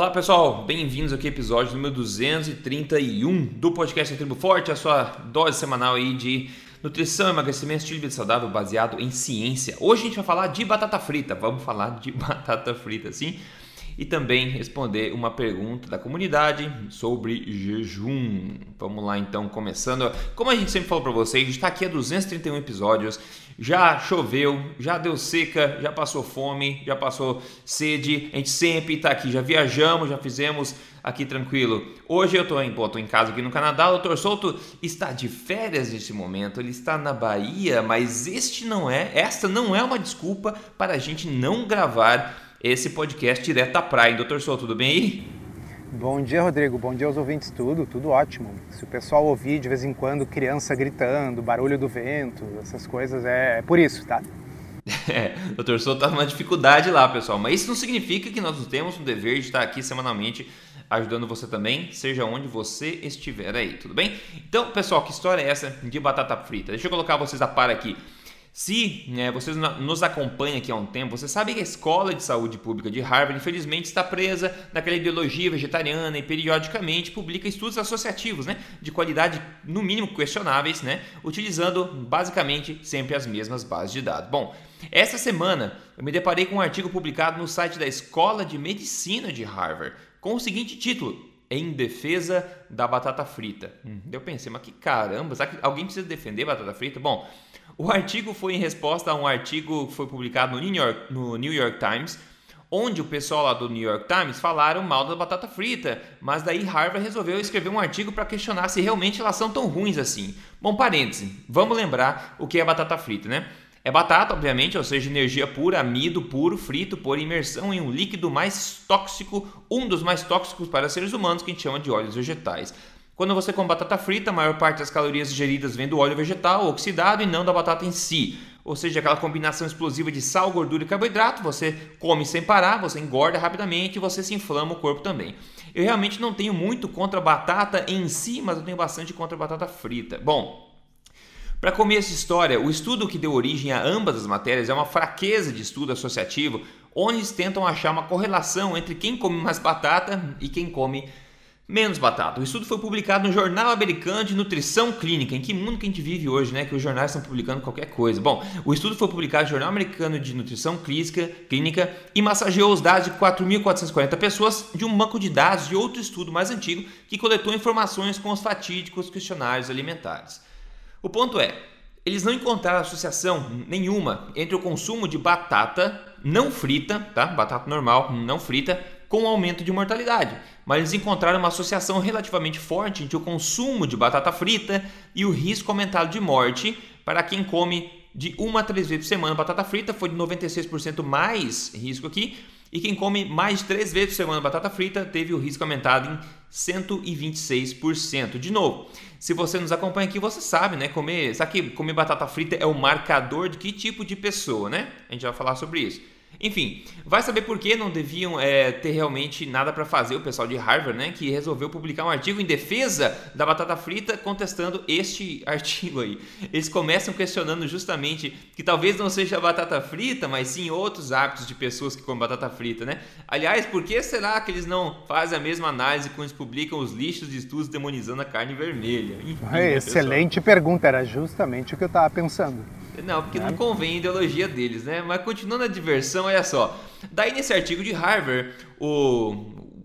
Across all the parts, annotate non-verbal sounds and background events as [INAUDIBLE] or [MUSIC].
Olá pessoal, bem-vindos aqui ao episódio número 231 do podcast Tribo Forte, a sua dose semanal aí de nutrição, emagrecimento, estilo de vida saudável baseado em ciência. Hoje a gente vai falar de batata frita, vamos falar de [LAUGHS] batata frita sim, e também responder uma pergunta da comunidade sobre jejum. Vamos lá então, começando. Como a gente sempre falou para vocês, está aqui há 231 episódios já choveu, já deu seca, já passou fome, já passou sede, a gente sempre está aqui, já viajamos, já fizemos aqui tranquilo. Hoje eu estou em, pô, em casa aqui no Canadá, o Dr. Souto está de férias neste momento, ele está na Bahia, mas este não é, esta não é uma desculpa para a gente não gravar esse podcast direto da praia. Dr. Souto, tudo bem aí? Bom dia, Rodrigo. Bom dia aos ouvintes. Tudo, tudo ótimo. Se o pessoal ouvir de vez em quando criança gritando, barulho do vento, essas coisas, é, é por isso, tá? [LAUGHS] É, o doutor Souto tá numa dificuldade lá, pessoal. Mas isso não significa que nós não temos um dever de estar aqui semanalmente ajudando você também, seja onde você estiver aí, tudo bem? Então, pessoal, que história é essa de batata frita? Deixa eu colocar vocês a par aqui. Se né, vocês nos acompanham aqui há um tempo, você sabe que a Escola de Saúde Pública de Harvard, infelizmente, está presa naquela ideologia vegetariana e periodicamente publica estudos associativos né, de qualidade, no mínimo, questionáveis, né, utilizando basicamente sempre as mesmas bases de dados. Bom, essa semana eu me deparei com um artigo publicado no site da Escola de Medicina de Harvard com o seguinte título: em defesa da batata frita. Hum, eu pensei, mas que caramba, será que alguém precisa defender batata frita? Bom, o artigo foi em resposta a um artigo que foi publicado no New York, no New York Times, onde o pessoal lá do New York Times falaram mal da batata frita, mas daí Harvard resolveu escrever um artigo para questionar se realmente elas são tão ruins assim. Bom, parêntese, vamos lembrar o que é batata frita, né? É batata, obviamente, ou seja, energia pura, amido puro, frito por imersão em um líquido mais tóxico, um dos mais tóxicos para seres humanos, que a gente chama de óleos vegetais. Quando você come batata frita, a maior parte das calorias ingeridas vem do óleo vegetal oxidado e não da batata em si. Ou seja, aquela combinação explosiva de sal, gordura e carboidrato, você come sem parar, você engorda rapidamente e você se inflama o corpo também. Eu realmente não tenho muito contra a batata em si, mas eu tenho bastante contra a batata frita. Bom, para começo de história, o estudo que deu origem a ambas as matérias é uma fraqueza de estudo associativo, onde eles tentam achar uma correlação entre quem come mais batata e quem come menos batata. O estudo foi publicado no Jornal Americano de Nutrição Clínica. Em que mundo que a gente vive hoje, né? Que os jornais estão publicando qualquer coisa. Bom, o estudo foi publicado no Jornal Americano de Nutrição Clínica, Clínica e massageou os dados de 4.440 pessoas de um banco de dados de outro estudo mais antigo que coletou informações com os fatídicos questionários alimentares. O ponto é, eles não encontraram associação nenhuma entre o consumo de batata não frita, tá? Batata normal, não frita, com aumento de mortalidade. Mas eles encontraram uma associação relativamente forte entre o consumo de batata frita e o risco aumentado de morte para quem come de uma a três vezes por semana batata frita, foi de 96% mais risco aqui. E quem come mais de três vezes por semana batata frita teve o risco aumentado em 126%. De novo, se você nos acompanha aqui, você sabe, né? Comer, sabe que comer batata frita é o marcador de que tipo de pessoa, né? A gente vai falar sobre isso. Enfim, vai saber por que não deviam é, ter realmente nada para fazer o pessoal de Harvard, né? Que resolveu publicar um artigo em defesa da batata frita contestando este [LAUGHS] artigo aí. Eles começam questionando justamente que talvez não seja a batata frita, mas sim outros hábitos de pessoas que comem batata frita, né? Aliás, por que será que eles não fazem a mesma análise quando eles publicam os lixos de estudos demonizando a carne vermelha? Enfim, né, excelente pergunta, era justamente o que eu estava pensando. Não, porque não convém a ideologia deles, né? Mas continuando a diversão, olha só. Daí nesse artigo de Harvard, o,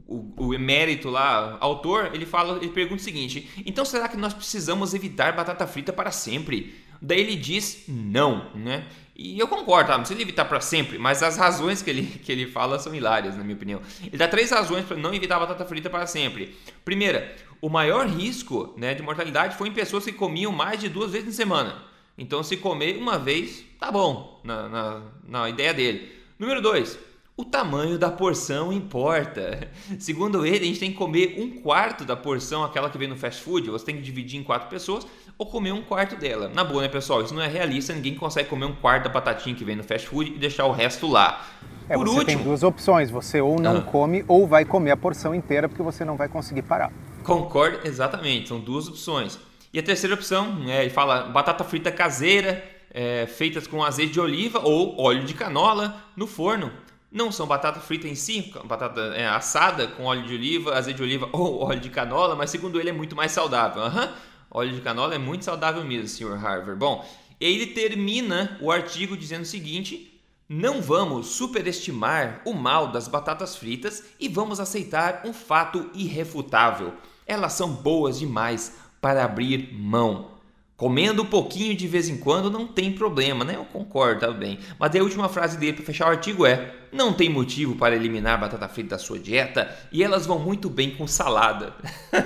o, o, emérito lá, autor, ele fala, ele pergunta o seguinte: então será que nós precisamos evitar batata frita para sempre? Daí ele diz não, né? E eu concordo, tá? não precisa evitar para sempre, mas as razões que ele, que ele fala são hilárias, na minha opinião. Ele dá três razões para não evitar batata frita para sempre. Primeira, o maior risco né, de mortalidade foi em pessoas que comiam mais de duas vezes na semana. Então, se comer uma vez, tá bom, na, na, na ideia dele. Número 2. O tamanho da porção importa. [LAUGHS] Segundo ele, a gente tem que comer um quarto da porção, aquela que vem no fast food. Você tem que dividir em quatro pessoas ou comer um quarto dela. Na boa, né, pessoal? Isso não é realista. Ninguém consegue comer um quarto da batatinha que vem no fast food e deixar o resto lá. É, Por você último, tem duas opções. Você ou não ah. come ou vai comer a porção inteira porque você não vai conseguir parar. Concordo, exatamente. São duas opções. E a terceira opção, é, ele fala batata frita caseira, é, feitas com azeite de oliva ou óleo de canola no forno. não são batata frita em si, batata é, assada com óleo de oliva, azeite de oliva ou [LAUGHS] óleo de canola, mas segundo ele é muito mais saudável. Uhum. Óleo de canola é muito saudável mesmo, Sr. Harvard. Bom, ele termina o artigo dizendo o seguinte: não vamos superestimar o mal das batatas fritas e vamos aceitar um fato irrefutável. Elas são boas demais para abrir mão. Comendo um pouquinho de vez em quando não tem problema, né? Eu concordo, tá bem. Mas a última frase dele para fechar o artigo é: Não tem motivo para eliminar a batata frita da sua dieta e elas vão muito bem com salada.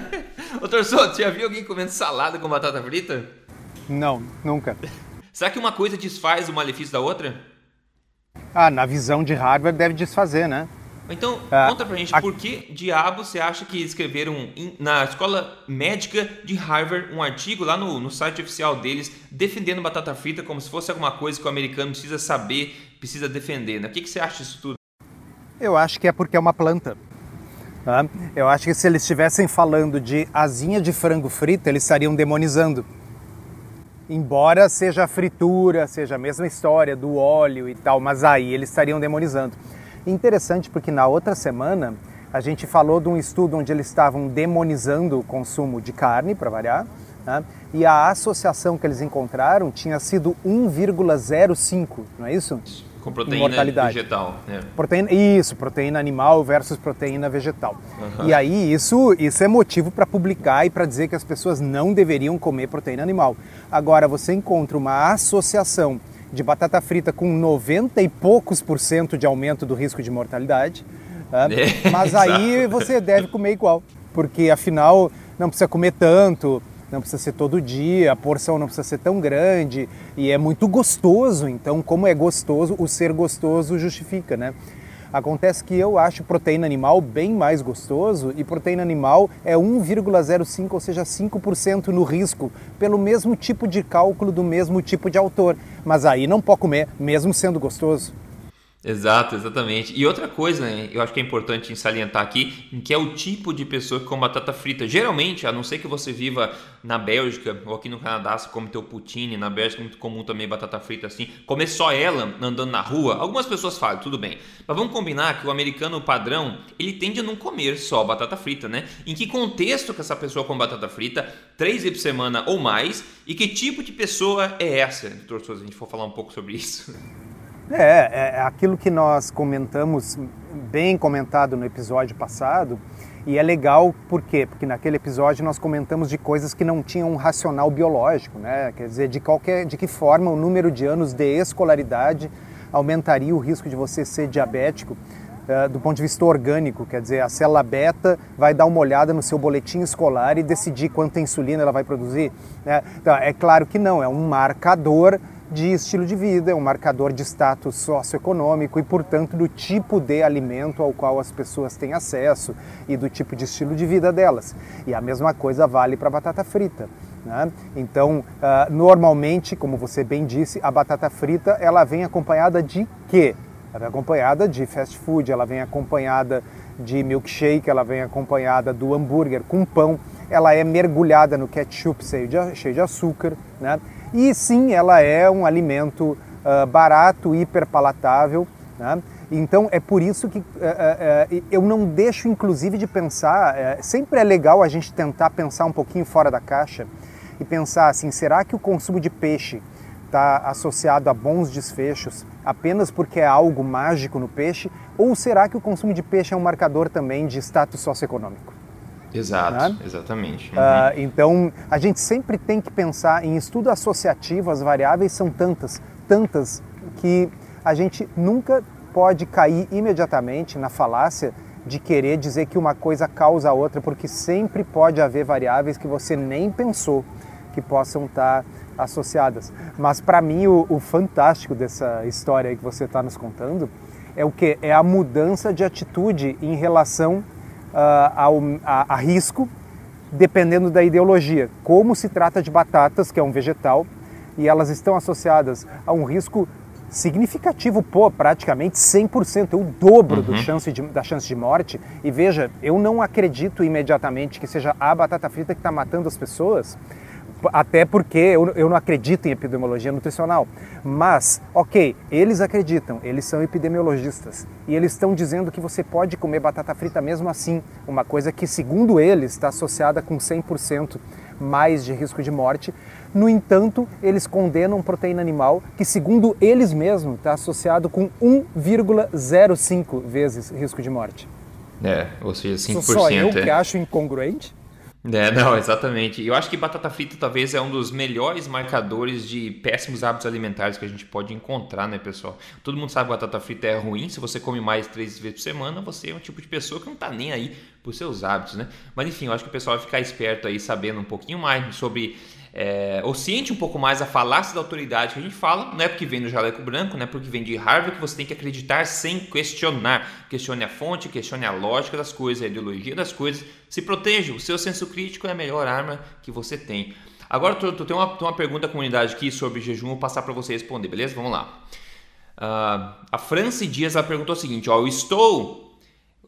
[LAUGHS] Ô Torçoto, já viu alguém comendo salada com batata frita? Não, nunca. Será que uma coisa desfaz o malefício da outra? Ah, na visão de Harvard deve desfazer, né? Então, ah, conta pra gente, a... por que diabo você acha que escreveram na escola médica de Harvard um artigo lá no, no site oficial deles defendendo batata frita como se fosse alguma coisa que o americano precisa saber, precisa defender, né? O que, que você acha disso tudo? Eu acho que é porque é uma planta. Tá? Eu acho que se eles estivessem falando de asinha de frango frita, eles estariam demonizando. Embora seja a fritura, seja a mesma história do óleo e tal, mas aí eles estariam demonizando. Interessante porque na outra semana a gente falou de um estudo onde eles estavam demonizando o consumo de carne, para variar, né? e a associação que eles encontraram tinha sido 1,05, não é isso? Com proteína vegetal. É. Proteína, isso, proteína animal versus proteína vegetal. Uhum. E aí isso, isso é motivo para publicar e para dizer que as pessoas não deveriam comer proteína animal. Agora, você encontra uma associação de batata frita com 90 e poucos por cento de aumento do risco de mortalidade. [LAUGHS] É, mas aí você deve comer igual, porque afinal não precisa comer tanto, não precisa ser todo dia, a porção não precisa ser tão grande e é muito gostoso. Então, como é gostoso, o ser gostoso justifica, né? Acontece que eu acho proteína animal bem mais gostoso e proteína animal é 1,05, ou seja, 5% no risco, pelo mesmo tipo de cálculo do mesmo tipo de autor. Mas aí não pode comer, mesmo sendo gostoso. Exato, exatamente. E outra coisa, né, eu acho que é importante salientar aqui, que é o tipo de pessoa que come batata frita. Geralmente, a não ser que você viva na Bélgica ou aqui no Canadá, você come teu poutine, na Bélgica é muito comum também batata frita assim, comer só ela andando na rua. Algumas pessoas falam, tudo bem. Mas vamos combinar que o americano padrão, ele tende a não comer só batata frita, né? Em que contexto que essa pessoa come batata frita? Três vezes por semana ou mais? E que tipo de pessoa é essa? Doutor se a gente for falar um pouco sobre isso. [LAUGHS] É, é aquilo que nós comentamos, bem comentado no episódio passado, e é legal por quê? Porque naquele episódio nós comentamos de coisas que não tinham um racional biológico, né? Quer dizer, de qualquer, de que forma o número de anos de escolaridade aumentaria o risco de você ser diabético uh, do ponto de vista orgânico, quer dizer, a célula beta vai dar uma olhada no seu boletim escolar e decidir quanta insulina ela vai produzir. Né? Então, é claro que não, é um marcador de estilo de vida, é um marcador de status socioeconômico e, portanto, do tipo de alimento ao qual as pessoas têm acesso e do tipo de estilo de vida delas. E a mesma coisa vale para a batata frita. Né? Então, uh, normalmente, como você bem disse, a batata frita ela vem acompanhada de quê? Ela vem acompanhada de fast food, ela vem acompanhada de milkshake, ela vem acompanhada do hambúrguer com pão, ela é mergulhada no ketchup cheio de, cheio de açúcar, né? E sim, ela é um alimento uh, barato, hiperpalatável. Né? Então é por isso que uh, uh, eu não deixo, inclusive, de pensar. Eh, sempre é legal a gente tentar pensar um pouquinho fora da caixa e pensar assim: será que o consumo de peixe está associado a bons desfechos apenas porque é algo mágico no peixe? Ou será que o consumo de peixe é um marcador também de status socioeconômico? Exato, né? exatamente. Uhum. Uh, então, a gente sempre tem que pensar em estudo associativo, as variáveis são tantas, tantas, que a gente nunca pode cair imediatamente na falácia de querer dizer que uma coisa causa a outra, porque sempre pode haver variáveis que você nem pensou que possam estar associadas. Mas para mim o, o, fantástico dessa história que você está nos contando é o que é a mudança de atitude em relação ao, a, a risco, dependendo da ideologia. Como se trata de batatas, que é um vegetal, e elas estão associadas a um risco significativo, pô, praticamente 100%, o dobro uhum. do chance de, da chance de morte. E veja, eu não acredito imediatamente que seja a batata frita que está matando as pessoas, até porque eu, eu não acredito em epidemiologia nutricional. Mas, ok, eles acreditam, eles são epidemiologistas. E eles estão dizendo que você pode comer batata frita mesmo assim. Uma coisa que, segundo eles, está associada com 100% mais de risco de morte. No entanto, eles condenam proteína animal que, segundo eles mesmos, está associado com 1,05 vezes risco de morte. É, ou seja, 5%. Sou só eu é. que acho incongruente? É, [LAUGHS] não, exatamente. Eu acho que batata frita talvez é um dos melhores marcadores de péssimos hábitos alimentares que a gente pode encontrar, né, pessoal? Todo mundo sabe que batata frita é ruim. Se você come mais três vezes por semana, você é um tipo de pessoa que não tá nem aí por seus hábitos, né? Mas enfim, eu acho que o pessoal vai ficar esperto aí, sabendo um pouquinho mais sobre é, um pouco mais a falácia da autoridade que a gente fala, não é porque vem do jaleco branco, não é porque vem de Harvard que você tem que acreditar sem questionar. Questione a fonte, questione a lógica das coisas, a ideologia das coisas. Se proteja, o seu senso crítico é a melhor arma que você tem. Agora, tu, tu tem, uma, uma pergunta da comunidade aqui sobre jejum, vou passar para você responder, beleza? Vamos lá. Uh, a Franci Dias ela perguntou o seguinte: ó, eu estou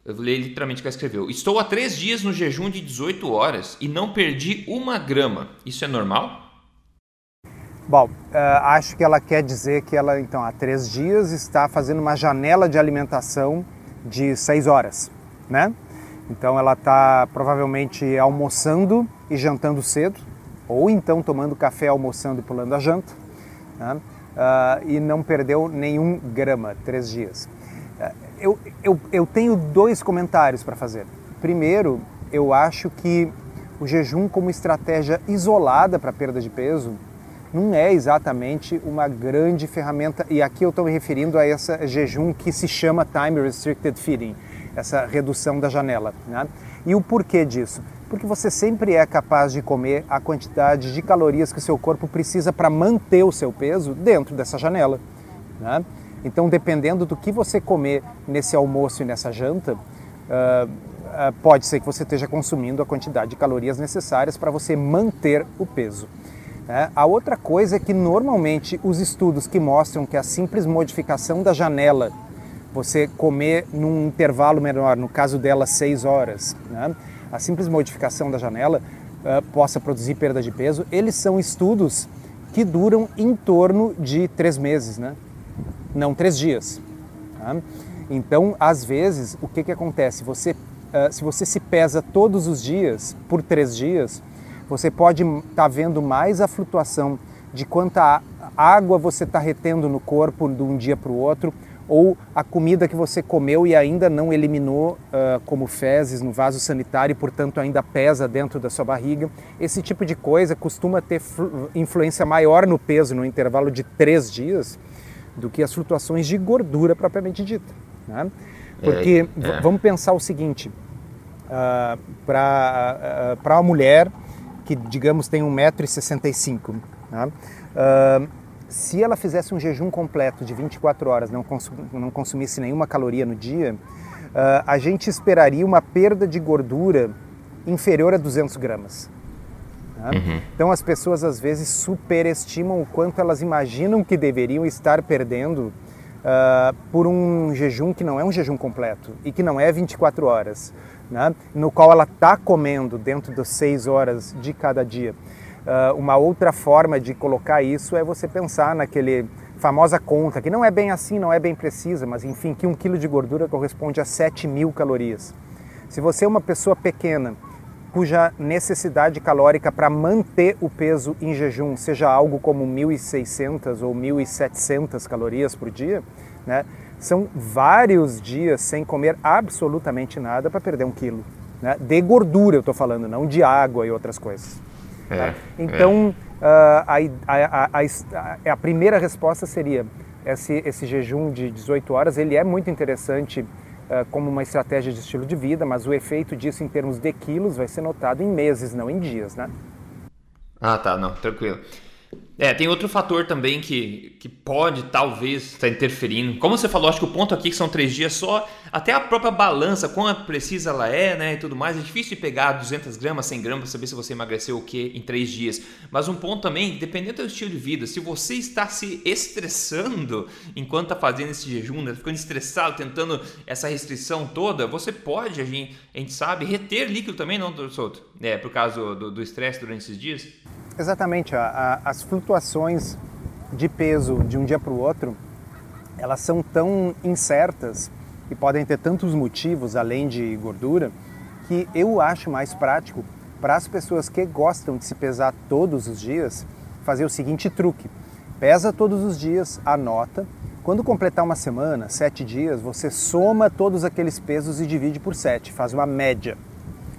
eu vou literalmente o que ela escreveu. Estou há três dias no jejum de 18 horas e não perdi uma grama. Isso é normal? Bom, uh, acho que ela quer dizer que ela, então, há três dias está fazendo uma janela de alimentação de seis horas, né? Então ela está provavelmente almoçando e jantando cedo, ou então tomando café, almoçando e pulando a janta, né? uh, e não perdeu nenhum grama, três dias eu, eu, eu tenho dois comentários para fazer. Primeiro, eu acho que o jejum como estratégia isolada para perda de peso não é exatamente uma grande ferramenta, e aqui eu estou me referindo a esse jejum que se chama Time Restricted Feeding, essa redução da janela. Né? E o porquê disso? Porque você sempre é capaz de comer a quantidade de calorias que o seu corpo precisa para manter o seu peso dentro dessa janela. Né? Então, dependendo do que você comer nesse almoço e nessa janta, uh, uh, pode ser que você esteja consumindo a quantidade de calorias necessárias para você manter o peso. É, a outra coisa é que normalmente os estudos que mostram que a simples modificação da janela, você comer num intervalo menor, no caso dela 6 horas, né, a simples modificação da janela uh, possa produzir perda de peso, eles são estudos que duram em torno de 3 meses. Né? Não três dias. Tá? Então, às vezes, o que, que acontece? Você, uh, se você se pesa todos os dias, por três dias, você pode estar tá vendo mais a flutuação de quanta água você está retendo no corpo de um dia para o outro, ou a comida que você comeu e ainda não eliminou uh, como fezes no vaso sanitário e, portanto, ainda pesa dentro da sua barriga. Esse tipo de coisa costuma ter influência maior no peso no intervalo de três dias do que as flutuações de gordura propriamente dita. Né? Porque é, é. vamos pensar o seguinte: uh, para uh, uma mulher que, digamos, tem 1,65m, né? uh, se ela fizesse um jejum completo de 24 horas, não, consum não consumisse nenhuma caloria no dia, uh, a gente esperaria uma perda de gordura inferior a 200 gramas. Né? Uhum. Então as pessoas às vezes superestimam o quanto elas imaginam que deveriam estar perdendo uh, por um jejum que não é um jejum completo e que não é 24 horas, né? no qual ela está comendo dentro das 6 horas de cada dia. Uh, uma outra forma de colocar isso é você pensar naquele famosa conta, que não é bem assim, não é bem precisa, mas enfim, que um quilo de gordura corresponde a 7 mil calorias. Se você é uma pessoa pequena cuja necessidade calórica para manter o peso em jejum seja algo como 1.600 ou 1.700 calorias por dia, né? são vários dias sem comer absolutamente nada para perder um quilo. Né? De gordura eu estou falando, não de água e outras coisas. É, tá? Então, é. uh, a, a, a, a, primeira resposta seria esse, esse jejum de 18 horas, ele é muito interessante como uma estratégia de estilo de vida, mas o efeito disso em termos de quilos vai ser notado em meses, não em dias, né? Ah, tá, não, tranquilo. É, tem outro fator também que, que pode talvez estar tá interferindo. Como você falou, acho que o ponto aqui que são três dias só, até a própria balança, quão precisa ela é, né, e tudo mais. É difícil de pegar 200 gramas, 100 gramas saber se você emagreceu o que em três dias. Mas um ponto também, dependendo do estilo de vida, se você está se estressando enquanto está fazendo esse jejum, né, ficando estressado, tentando essa restrição toda, você pode, a gente, a gente sabe, reter líquido também, não, Souto? É, por causa do estresse durante esses dias? Exatamente, a, a, as flutuações de peso de um dia para o outro, elas são tão incertas e podem ter tantos motivos além de gordura, que eu acho mais prático para as pessoas que gostam de se pesar todos os dias, fazer o seguinte truque: pesa todos os dias, anota. Quando completar uma semana, sete dias, você soma todos aqueles pesos e divide por sete, faz uma média.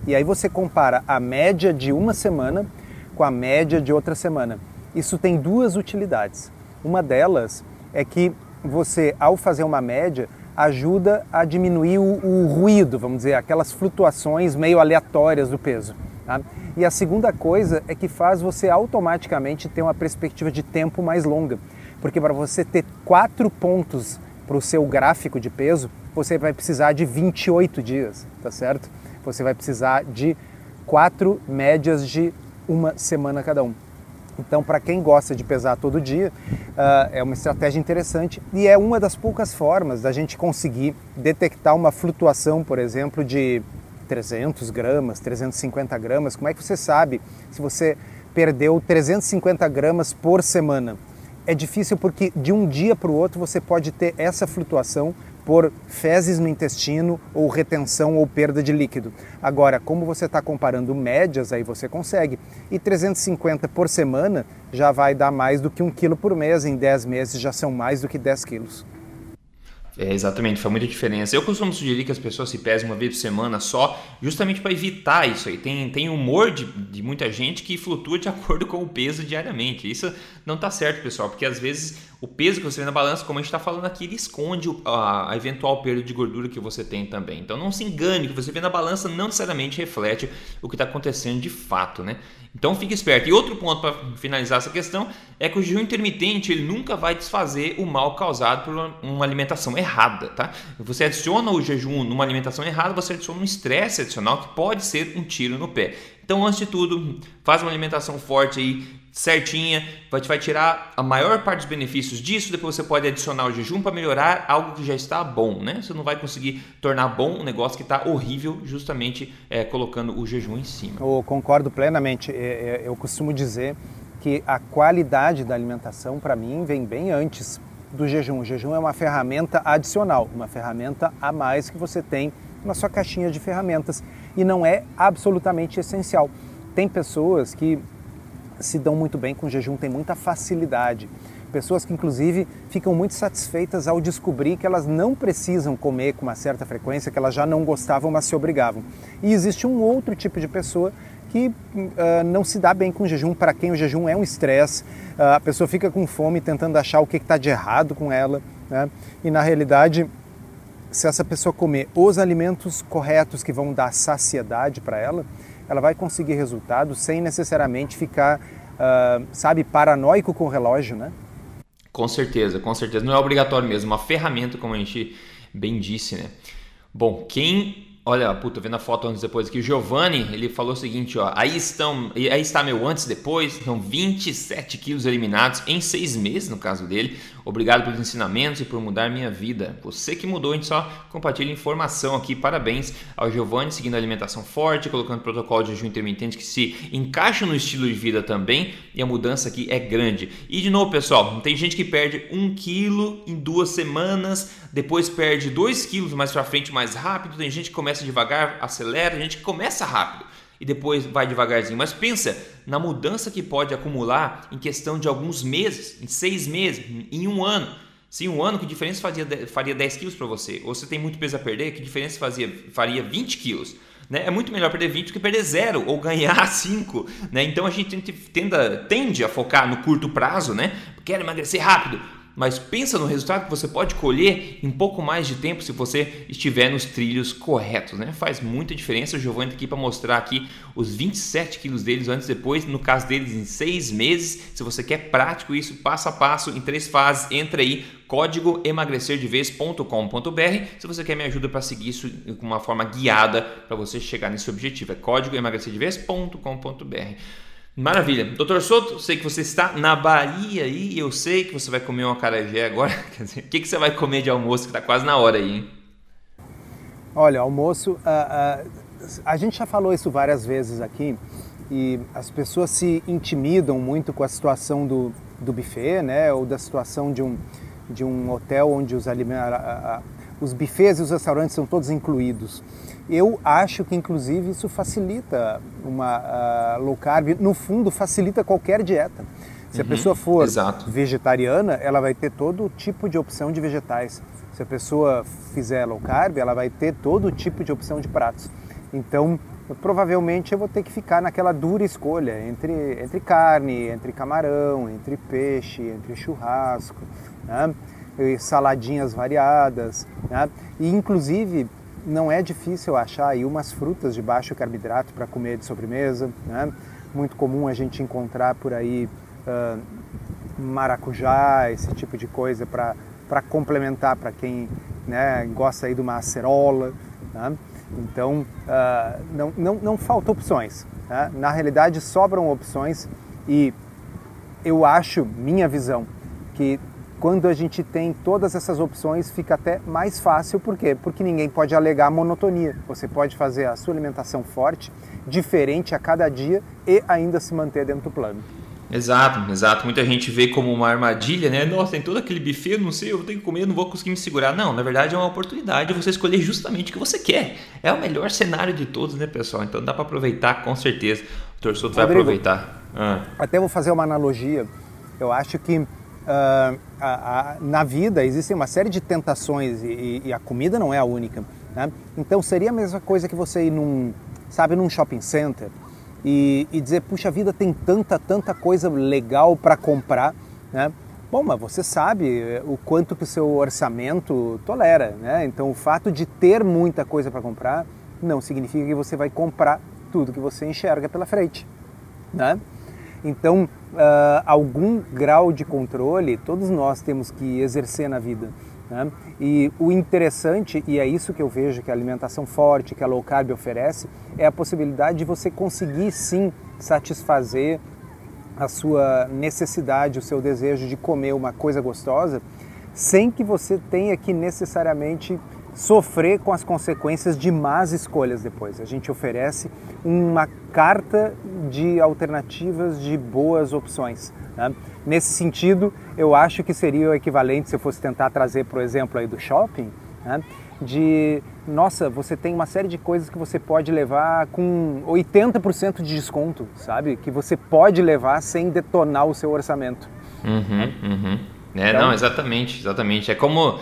E aí você compara a média de uma semana com a média de outra semana. Isso tem duas utilidades. Uma delas é que você, ao fazer uma média, ajuda a diminuir o, o ruído, vamos dizer, aquelas flutuações meio aleatórias do peso. Tá? E a segunda coisa é que faz você automaticamente ter uma perspectiva de tempo mais longa, porque para você ter quatro pontos para o seu gráfico de peso, você vai precisar de 28 dias, tá certo? Você vai precisar de quatro médias de uma semana cada um. Então, para quem gosta de pesar todo dia, uh, é uma estratégia interessante e é uma das poucas formas da gente conseguir detectar uma flutuação, por exemplo, de 300 gramas, 350 gramas. Como é que você sabe se você perdeu 350 gramas por semana? É difícil porque de um dia para o outro você pode ter essa flutuação por fezes no intestino ou retenção ou perda de líquido. Agora, como você está comparando médias, aí você consegue. E 350 por semana já vai dar mais do que um quilo por mês, em 10 meses já são mais do que 10 quilos. É, exatamente, faz muita diferença. Eu costumo sugerir que as pessoas se pesem uma vez por semana só, justamente para evitar isso aí. Tem, tem humor de, de muita gente que flutua de [LAUGHS] acordo com o peso diariamente. Isso não está certo, pessoal, porque às vezes o peso que você vê na balança, como a gente está falando aqui, ele esconde a, eventual perda de gordura que você tem também. Então não se engane, o que você vê na balança não necessariamente reflete o que está acontecendo de fato, né? Então fique esperto. E outro ponto para finalizar essa questão é que o jejum intermitente ele nunca vai desfazer o mal causado por uma alimentação errada, tá? Você adiciona o jejum numa alimentação errada, você adiciona um estresse adicional que pode ser um tiro no pé. Então, antes de tudo, faz uma alimentação forte aí, certinha, vai, vai tirar a maior parte dos benefícios disso. Depois você pode adicionar o jejum para melhorar algo que já está bom, né? Você não vai conseguir tornar bom um negócio que está horrível, justamente é, colocando o jejum em cima. Eu concordo plenamente. É, é, eu costumo dizer que a qualidade da alimentação, para mim, vem bem antes do jejum. O jejum é uma ferramenta adicional, uma ferramenta a mais que você tem na sua caixinha de ferramentas e não é absolutamente essencial. Tem pessoas que se dão muito bem com jejum, têm muita facilidade. Pessoas que, inclusive, ficam muito satisfeitas ao descobrir que elas não precisam comer com uma certa frequência, que elas já não gostavam, mas se obrigavam. E existe um outro tipo de pessoa que uh, não se dá bem com o jejum, para quem o jejum é um estresse, uh, a pessoa fica com fome tentando achar o que está de errado com ela, né? e na realidade se essa pessoa comer os alimentos corretos que vão dar saciedade para ela, ela vai conseguir resultados sem necessariamente ficar, uh, sabe, paranoico com o relógio, né? Com certeza, com certeza. Não é obrigatório mesmo, uma ferramenta, como a gente bem disse, né? Bom, quem Olha, puta, vendo a foto antes e depois aqui, o Giovanni, ele falou o seguinte, ó, aí estão, aí está meu antes e depois, são 27 quilos eliminados em seis meses, no caso dele. Obrigado pelos ensinamentos e por mudar minha vida. Você que mudou, a gente só compartilha informação aqui. Parabéns ao Giovanni, seguindo a alimentação forte, colocando protocolo de jejum intermitente que se encaixa no estilo de vida também. E a mudança aqui é grande. E de novo, pessoal, tem gente que perde um quilo em duas semanas, depois perde dois quilos mais para frente mais rápido. Tem gente que começa devagar, acelera, tem gente começa rápido e depois vai devagarzinho. Mas pensa na mudança que pode acumular em questão de alguns meses, em seis meses, em um ano. Se um ano, que diferença fazia, faria 10 quilos para você? Ou você tem muito peso a perder, que diferença fazia, faria 20 quilos? Né? É muito melhor perder 20 do que perder zero ou ganhar [LAUGHS] 5. Né? Então a gente tende, tende a focar no curto prazo, né? Quero emagrecer rápido mas pensa no resultado que você pode colher em pouco mais de tempo se você estiver nos trilhos corretos, né? Faz muita diferença. O Giovanni está aqui para mostrar aqui os 27 quilos deles antes e depois, no caso deles em seis meses. Se você quer prático isso, passo a passo, em três fases, entra aí, código emagrecerdevez.com.br se você quer me ajuda para seguir isso com uma forma guiada para você chegar nesse objetivo. É código emagrecerdevez.com.br. Maravilha. Doutor Soto, sei que você está na Bahia aí eu sei que você vai comer uma carajé agora. [LAUGHS] Quer dizer, o que, que você vai comer de almoço que está quase na hora aí, hein? Olha, almoço, uh, uh, a gente já falou isso várias vezes aqui e as pessoas se intimidam muito com a situação do, do buffet, né? Ou da situação de um, de um hotel onde os, os buffets e os restaurantes são todos incluídos. Eu acho que, inclusive, isso facilita uma uh, low carb. No fundo, facilita qualquer dieta. Se uhum, a pessoa for exato. vegetariana, ela vai ter todo tipo de opção de vegetais. Se a pessoa fizer low carb, ela vai ter todo tipo de opção de pratos. Então, provavelmente eu vou ter que ficar naquela dura escolha entre, entre carne, entre camarão, entre peixe, entre churrasco, né? Saladinhas variadas. Né? E, inclusive, não é difícil achar aí umas frutas de baixo carboidrato para comer de sobremesa. Né? Muito comum a gente encontrar por aí uh, maracujá, esse tipo de coisa para complementar para quem né, gosta aí de uma acerola. Né? Então, uh, não, não, não faltam opções. Né? Na realidade, sobram opções e eu acho, minha visão, que quando a gente tem todas essas opções, fica até mais fácil. Por quê? Porque ninguém pode alegar monotonia. Você pode fazer a sua alimentação forte, diferente a cada dia e ainda se manter dentro do plano. Exato, exato. Muita gente vê como uma armadilha, né? Nossa, tem todo aquele buffet, não sei, eu tenho que comer, não vou conseguir me segurar. Não, na verdade é uma oportunidade de você escolher justamente o que você quer. É o melhor cenário de todos, né, pessoal? Então dá para aproveitar com certeza. O torcedor vai aproveitar. Ah. Até vou fazer uma analogia. Eu acho que uh, a, a, na vida existem uma série de tentações e, e a comida não é a única. Né? Então seria a mesma coisa que você ir num, sabe, num shopping center e, e dizer, puxa vida, tem tanta, tanta coisa legal para comprar, né? Bom, mas você sabe eh, o quanto que o seu orçamento tolera, né? Então o fato de ter muita coisa para comprar não significa que você vai comprar tudo que você enxerga pela frente, né? Então, uh, algum grau de controle todos nós temos que exercer na vida. Né? E o interessante, e é isso que eu vejo que a alimentação forte, que a low carb oferece, é a possibilidade de você conseguir sim satisfazer a sua necessidade, o seu desejo de comer uma coisa gostosa, sem que você tenha que necessariamente sofrer com as consequências de más escolhas depois. A gente oferece uma carta de alternativas de boas opções. Né? Nesse sentido, eu acho que seria o equivalente, se eu fosse tentar trazer, por exemplo, aí do shopping, né? de, nossa, você tem uma série de coisas que você pode levar com 80% de desconto, sabe? Que você pode levar sem detonar o seu orçamento. Uhum, uhum. É, então, não, exatamente, exatamente. É como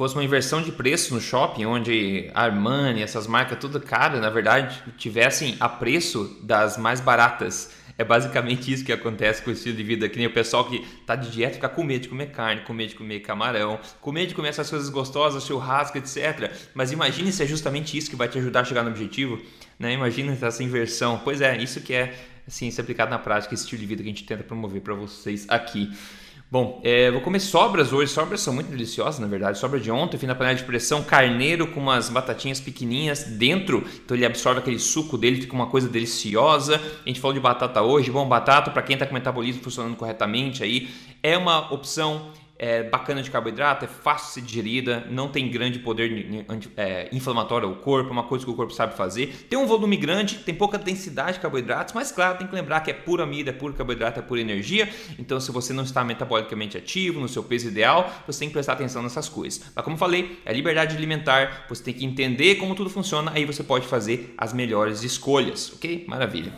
fosse uma inversão de preço no shopping, onde Armani, essas marcas tudo caras, na verdade, tivessem a preço das mais baratas. É basicamente isso que acontece com o estilo de vida, que nem o pessoal que tá de dieta fica com medo de comer carne, com medo de comer camarão, com medo de comer essas coisas gostosas, churrasco, etc. Mas imagine se é justamente isso que vai te ajudar a chegar no objetivo, né? Imagina essa inversão. Pois é, isso que é assim, se aplicado na prática, esse estilo de vida que a gente tenta promover para vocês aqui. Bom, é, vou comer sobras hoje. Sobras são muito deliciosas, na verdade. Sobra de ontem, fim da panela de pressão, carneiro com umas batatinhas pequenininhas dentro, então ele absorve aquele suco dele, fica uma coisa deliciosa. A gente falou de batata hoje. Bom, batata para quem está com o metabolismo funcionando corretamente aí é uma opção é bacana de carboidrato, é fácil de ser digerida, não tem grande poder é, inflamatório ao corpo, é uma coisa que o corpo sabe fazer. Tem um volume grande, tem pouca densidade de carboidratos, mas claro, tem que lembrar que é pura amida, é puro carboidrato, é pura energia. Então, se você não está metabolicamente ativo, no seu peso ideal, você tem que prestar atenção nessas coisas. Mas como falei, é liberdade alimentar, você tem que entender como tudo funciona, aí você pode fazer as melhores escolhas, ok? Maravilha.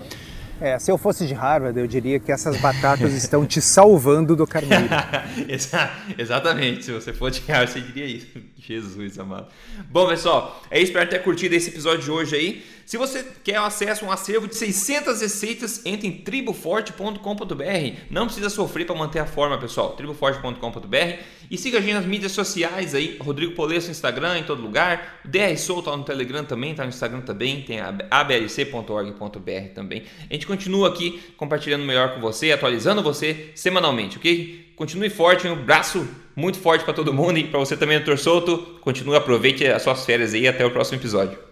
É, se eu fosse de Harvard, eu diria que essas batatas estão te salvando do carneiro. [LAUGHS] Exatamente, se você for de Harvard, você diria isso. [LAUGHS] Jesus amado. Bom, pessoal, é isso. Espero ter curtido esse episódio de hoje aí. Se você quer acesso a um acervo de 600 receitas, entre em triboforte.com.br. Não precisa sofrer para manter a forma, pessoal. triboforte.com.br e siga a gente nas mídias sociais aí, Rodrigo Polesso no Instagram, em todo lugar. O DR Soul tá no Telegram também, tá no Instagram também, tem a ablc.org.br também. A gente continua aqui compartilhando melhor com você, atualizando você semanalmente, ok? Continue forte, um abraço muito forte para todo mundo e para você também, doutor Souto. Continue, aproveite as suas férias aí até o próximo episódio.